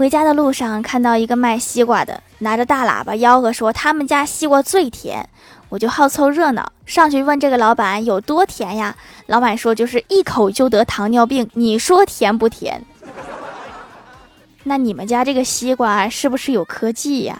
回家的路上看到一个卖西瓜的拿着大喇叭吆喝说他们家西瓜最甜。我就好凑热闹。上去问这个老板有多甜呀？老板说就是一口就得糖尿病你说甜不甜？那你们家这个西瓜是不是有科技呀？